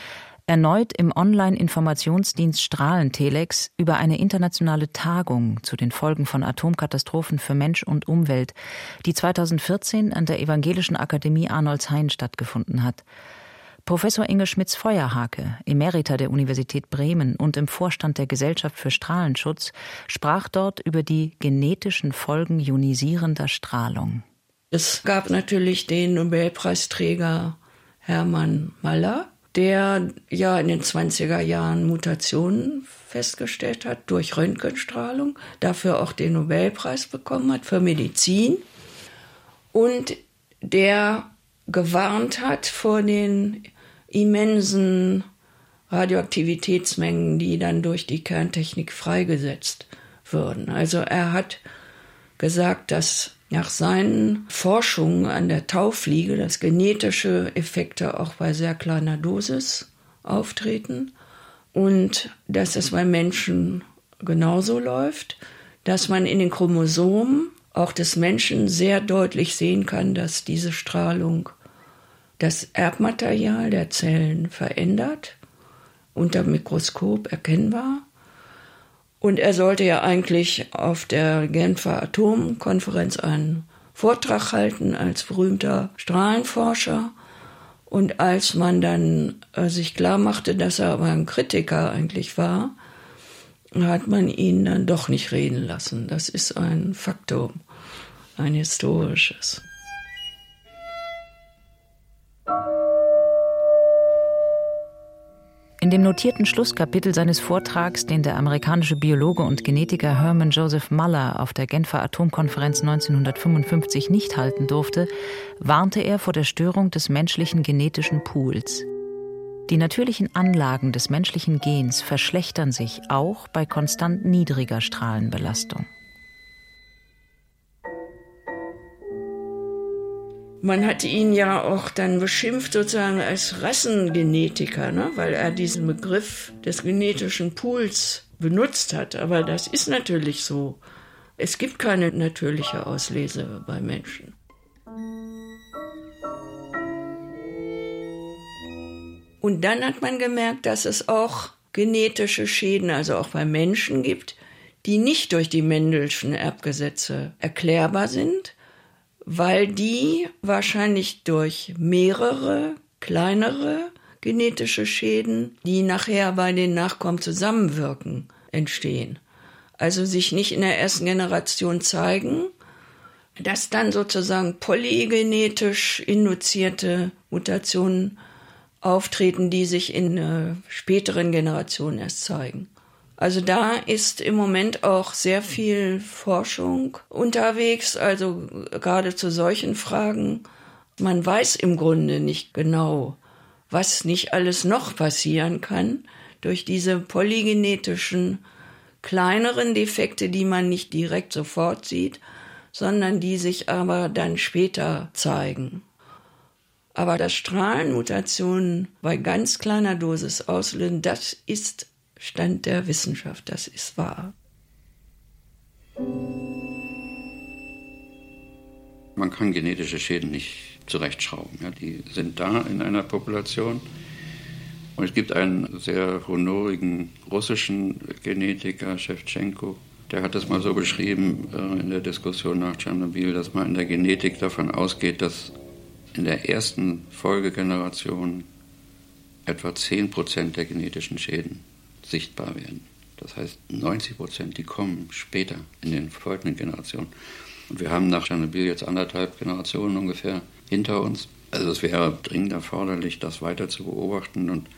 erneut im Online-Informationsdienst Strahlentelex über eine internationale Tagung zu den Folgen von Atomkatastrophen für Mensch und Umwelt, die 2014 an der Evangelischen Akademie Arnoldshain stattgefunden hat. Professor Inge Schmitz-Feuerhake, Emerita der Universität Bremen und im Vorstand der Gesellschaft für Strahlenschutz, sprach dort über die genetischen Folgen ionisierender Strahlung. Es gab natürlich den Nobelpreisträger Hermann Maller, der ja in den 20er Jahren Mutationen festgestellt hat durch Röntgenstrahlung, dafür auch den Nobelpreis bekommen hat für Medizin und der gewarnt hat vor den immensen Radioaktivitätsmengen, die dann durch die Kerntechnik freigesetzt würden. Also er hat gesagt, dass nach seinen Forschungen an der Taufliege, dass genetische Effekte auch bei sehr kleiner Dosis auftreten und dass es bei Menschen genauso läuft, dass man in den Chromosomen auch des Menschen sehr deutlich sehen kann, dass diese Strahlung das Erbmaterial der Zellen verändert, unter Mikroskop erkennbar und er sollte ja eigentlich auf der Genfer Atomkonferenz einen Vortrag halten als berühmter Strahlenforscher. Und als man dann äh, sich klar machte, dass er aber ein Kritiker eigentlich war, hat man ihn dann doch nicht reden lassen. Das ist ein Faktum, ein historisches. In dem notierten Schlusskapitel seines Vortrags, den der amerikanische Biologe und Genetiker Herman Joseph Muller auf der Genfer Atomkonferenz 1955 nicht halten durfte, warnte er vor der Störung des menschlichen genetischen Pools. Die natürlichen Anlagen des menschlichen Gens verschlechtern sich auch bei konstant niedriger Strahlenbelastung. Man hat ihn ja auch dann beschimpft sozusagen als Rassengenetiker, ne? weil er diesen Begriff des genetischen Pools benutzt hat. Aber das ist natürlich so. Es gibt keine natürliche Auslese bei Menschen. Und dann hat man gemerkt, dass es auch genetische Schäden, also auch bei Menschen gibt, die nicht durch die Mendelschen Erbgesetze erklärbar sind, weil die wahrscheinlich durch mehrere kleinere genetische Schäden, die nachher bei den Nachkommen zusammenwirken, entstehen. Also sich nicht in der ersten Generation zeigen, dass dann sozusagen polygenetisch induzierte Mutationen auftreten, die sich in äh, späteren Generationen erst zeigen. Also da ist im Moment auch sehr viel Forschung unterwegs, also gerade zu solchen Fragen. Man weiß im Grunde nicht genau, was nicht alles noch passieren kann durch diese polygenetischen kleineren Defekte, die man nicht direkt sofort sieht, sondern die sich aber dann später zeigen. Aber dass Strahlenmutationen bei ganz kleiner Dosis auslösen, das ist Stand der Wissenschaft, das ist wahr. Man kann genetische Schäden nicht zurechtschrauben. Ja, die sind da in einer Population. Und es gibt einen sehr honorigen russischen Genetiker, Shevchenko, der hat das mal so beschrieben äh, in der Diskussion nach Tschernobyl, dass man in der Genetik davon ausgeht, dass in der ersten Folgegeneration etwa 10 Prozent der genetischen Schäden sichtbar werden. Das heißt, 90 Prozent, die kommen später in den folgenden Generationen. Und wir haben nach Tschernobyl jetzt anderthalb Generationen ungefähr hinter uns. Also es wäre dringend erforderlich, das weiter zu beobachten und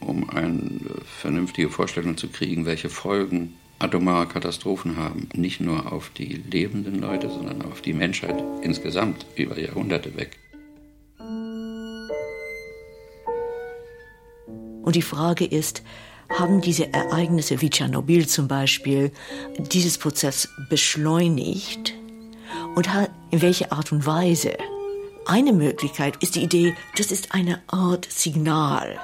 um eine vernünftige Vorstellung zu kriegen, welche Folgen atomare Katastrophen haben. Nicht nur auf die lebenden Leute, sondern auf die Menschheit insgesamt über Jahrhunderte weg. Und die Frage ist, haben diese Ereignisse wie Tschernobyl zum Beispiel dieses Prozess beschleunigt und in welcher Art und Weise. Eine Möglichkeit ist die Idee, das ist eine Art Signal.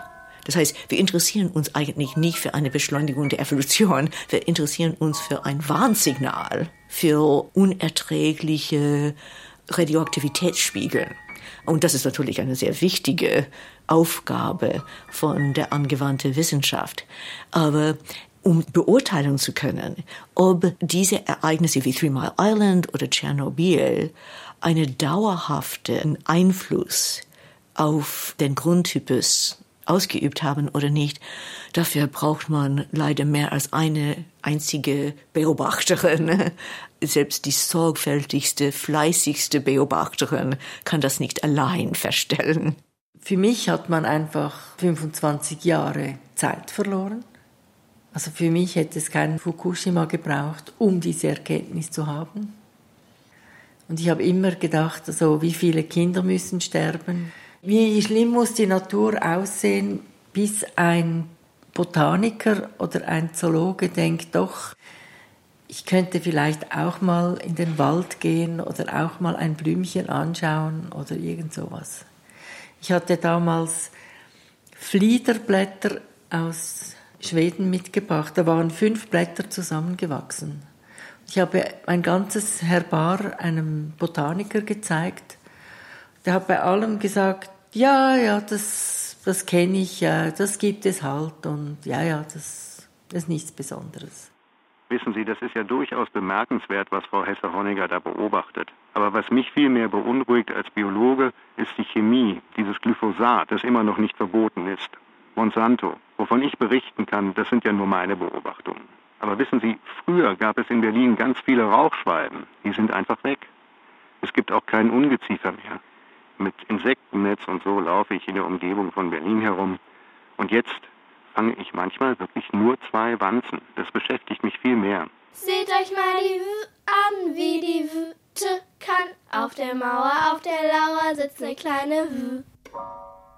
Das heißt, wir interessieren uns eigentlich nicht für eine Beschleunigung der Evolution, wir interessieren uns für ein Warnsignal, für unerträgliche Radioaktivitätsspiegel. Und das ist natürlich eine sehr wichtige Aufgabe von der angewandten Wissenschaft. Aber um beurteilen zu können, ob diese Ereignisse wie Three Mile Island oder Tschernobyl einen dauerhaften Einfluss auf den Grundtypus ausgeübt haben oder nicht, dafür braucht man leider mehr als eine einzige Beobachterin. Selbst die sorgfältigste, fleißigste Beobachterin kann das nicht allein feststellen. Für mich hat man einfach 25 Jahre Zeit verloren. Also für mich hätte es keinen Fukushima gebraucht, um diese Erkenntnis zu haben. Und ich habe immer gedacht, also wie viele Kinder müssen sterben? Wie schlimm muss die Natur aussehen, bis ein Botaniker oder ein Zoologe denkt, doch, ich könnte vielleicht auch mal in den Wald gehen oder auch mal ein Blümchen anschauen oder irgend sowas. Ich hatte damals Fliederblätter aus Schweden mitgebracht. Da waren fünf Blätter zusammengewachsen. Ich habe mein ganzes Herbar einem Botaniker gezeigt. Der hat bei allem gesagt, ja, ja, das, das kenne ich, ja, das gibt es halt und ja, ja, das, das ist nichts Besonderes. Wissen Sie, das ist ja durchaus bemerkenswert, was Frau Hesse-Honniger da beobachtet. Aber was mich viel mehr beunruhigt als Biologe, ist die Chemie, dieses Glyphosat, das immer noch nicht verboten ist. Monsanto, wovon ich berichten kann, das sind ja nur meine Beobachtungen. Aber wissen Sie, früher gab es in Berlin ganz viele Rauchschwalben. Die sind einfach weg. Es gibt auch kein Ungeziefer mehr. Mit Insektennetz und so laufe ich in der Umgebung von Berlin herum. Und jetzt fange ich manchmal wirklich nur zwei Wanzen. Das beschäftigt mich viel mehr. Seht euch mal die W an, wie die Wüte kann. Auf der Mauer, auf der Lauer sitzt eine kleine W.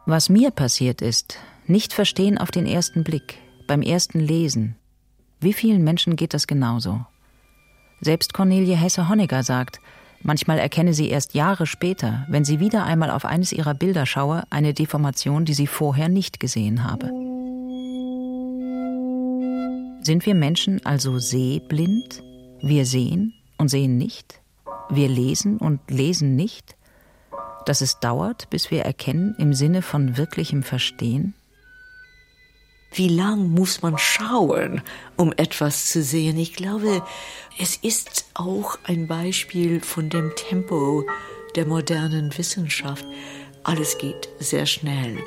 Was mir passiert ist, nicht verstehen auf den ersten Blick, beim ersten Lesen. Wie vielen Menschen geht das genauso? Selbst Cornelie Hesse-Honegger sagt, manchmal erkenne sie erst Jahre später, wenn sie wieder einmal auf eines ihrer Bilder schaue, eine Deformation, die sie vorher nicht gesehen habe. Sind wir Menschen also sehblind? Wir sehen und sehen nicht? Wir lesen und lesen nicht? Dass es dauert, bis wir erkennen im Sinne von wirklichem Verstehen? Wie lang muss man schauen, um etwas zu sehen? Ich glaube, es ist auch ein Beispiel von dem Tempo der modernen Wissenschaft. Alles geht sehr schnell.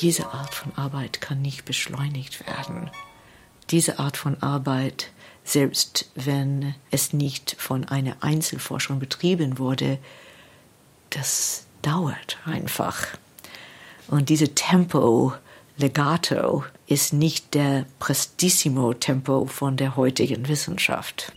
Diese Art von Arbeit kann nicht beschleunigt werden. Diese Art von Arbeit, selbst wenn es nicht von einer Einzelforschung betrieben wurde, das dauert einfach. Und diese Tempo, Legato, ist nicht der Prestissimo-Tempo von der heutigen Wissenschaft.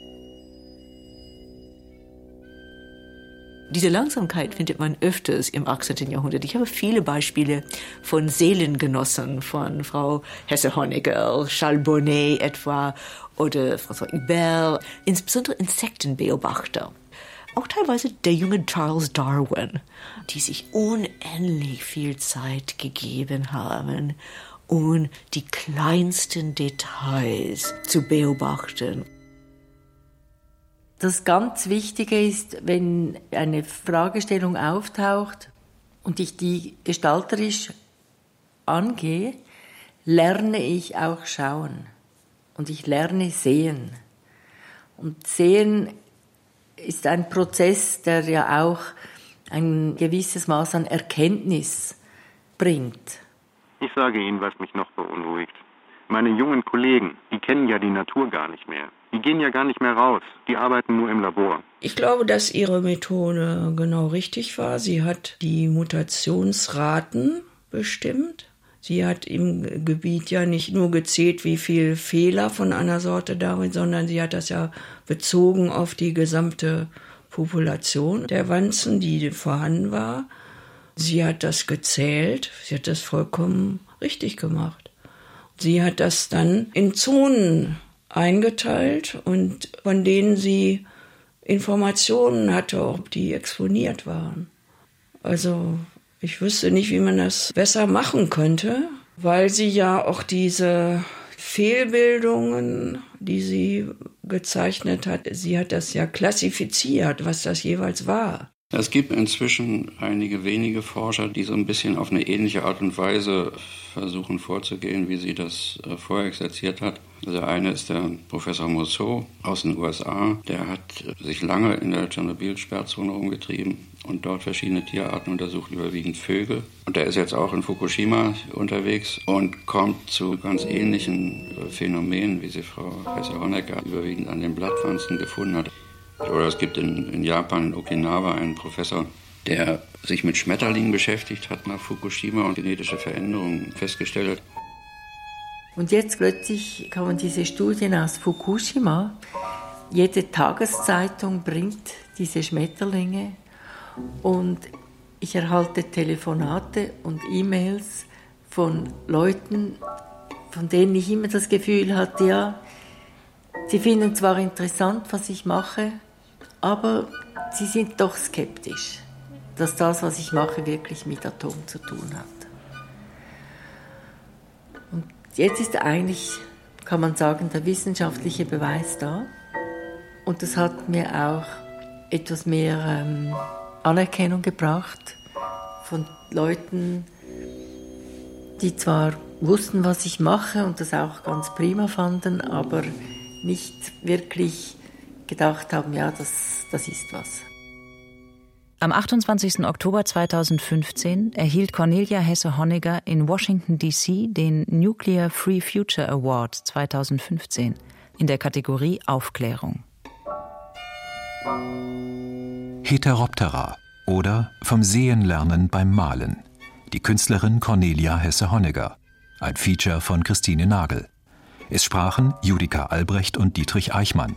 Diese Langsamkeit findet man öfters im 18. Jahrhundert. Ich habe viele Beispiele von Seelengenossen, von Frau Hesse-Honegger, Charles Bonnet etwa oder François Hubert, insbesondere Insektenbeobachter. Auch teilweise der junge Charles Darwin, die sich unendlich viel Zeit gegeben haben, um die kleinsten Details zu beobachten. Das ganz Wichtige ist, wenn eine Fragestellung auftaucht und ich die gestalterisch angehe, lerne ich auch schauen und ich lerne sehen. Und sehen ist ein Prozess, der ja auch ein gewisses Maß an Erkenntnis bringt. Ich sage Ihnen, was mich noch beunruhigt. Meine jungen Kollegen, die kennen ja die Natur gar nicht mehr. Die gehen ja gar nicht mehr raus. Die arbeiten nur im Labor. Ich glaube, dass ihre Methode genau richtig war. Sie hat die Mutationsraten bestimmt. Sie hat im Gebiet ja nicht nur gezählt, wie viel Fehler von einer Sorte darin, sondern sie hat das ja bezogen auf die gesamte Population der Wanzen, die vorhanden war. Sie hat das gezählt. Sie hat das vollkommen richtig gemacht. Sie hat das dann in Zonen eingeteilt und von denen sie Informationen hatte, ob die exponiert waren. Also ich wüsste nicht, wie man das besser machen könnte, weil sie ja auch diese Fehlbildungen, die sie gezeichnet hat, sie hat das ja klassifiziert, was das jeweils war. Es gibt inzwischen einige wenige Forscher, die so ein bisschen auf eine ähnliche Art und Weise versuchen vorzugehen, wie sie das äh, vorexerziert hat. Der eine ist der Professor Mousseau aus den USA. Der hat sich lange in der Tschernobyl-Sperrzone rumgetrieben und dort verschiedene Tierarten untersucht, überwiegend Vögel. Und der ist jetzt auch in Fukushima unterwegs und kommt zu ganz ähnlichen äh, Phänomenen, wie sie Frau Hesse-Honecker überwiegend an den Blattpflanzen gefunden hat. Oder es gibt in, in Japan, in Okinawa, einen Professor, der sich mit Schmetterlingen beschäftigt hat nach Fukushima und genetische Veränderungen festgestellt hat. Und jetzt plötzlich kommen diese Studien aus Fukushima. Jede Tageszeitung bringt diese Schmetterlinge und ich erhalte Telefonate und E-Mails von Leuten, von denen ich immer das Gefühl hatte, ja, sie finden zwar interessant, was ich mache, aber sie sind doch skeptisch, dass das, was ich mache, wirklich mit Atom zu tun hat. Und jetzt ist eigentlich, kann man sagen, der wissenschaftliche Beweis da. Und das hat mir auch etwas mehr ähm, Anerkennung gebracht von Leuten, die zwar wussten, was ich mache und das auch ganz prima fanden, aber nicht wirklich gedacht haben, ja, das, das ist was. Am 28. Oktober 2015 erhielt Cornelia Hesse-Honegger in Washington, D.C. den Nuclear Free Future Award 2015 in der Kategorie Aufklärung. Heteroptera oder vom Sehen lernen beim Malen. Die Künstlerin Cornelia Hesse-Honegger. ein Feature von Christine Nagel. Es sprachen Judika Albrecht und Dietrich Eichmann.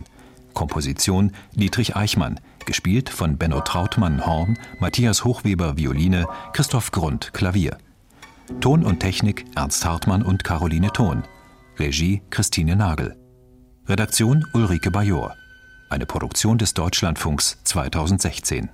Komposition Dietrich Eichmann, gespielt von Benno Trautmann Horn, Matthias Hochweber Violine, Christoph Grund Klavier. Ton und Technik Ernst Hartmann und Caroline Thon. Regie Christine Nagel. Redaktion Ulrike Bajor. Eine Produktion des Deutschlandfunks 2016.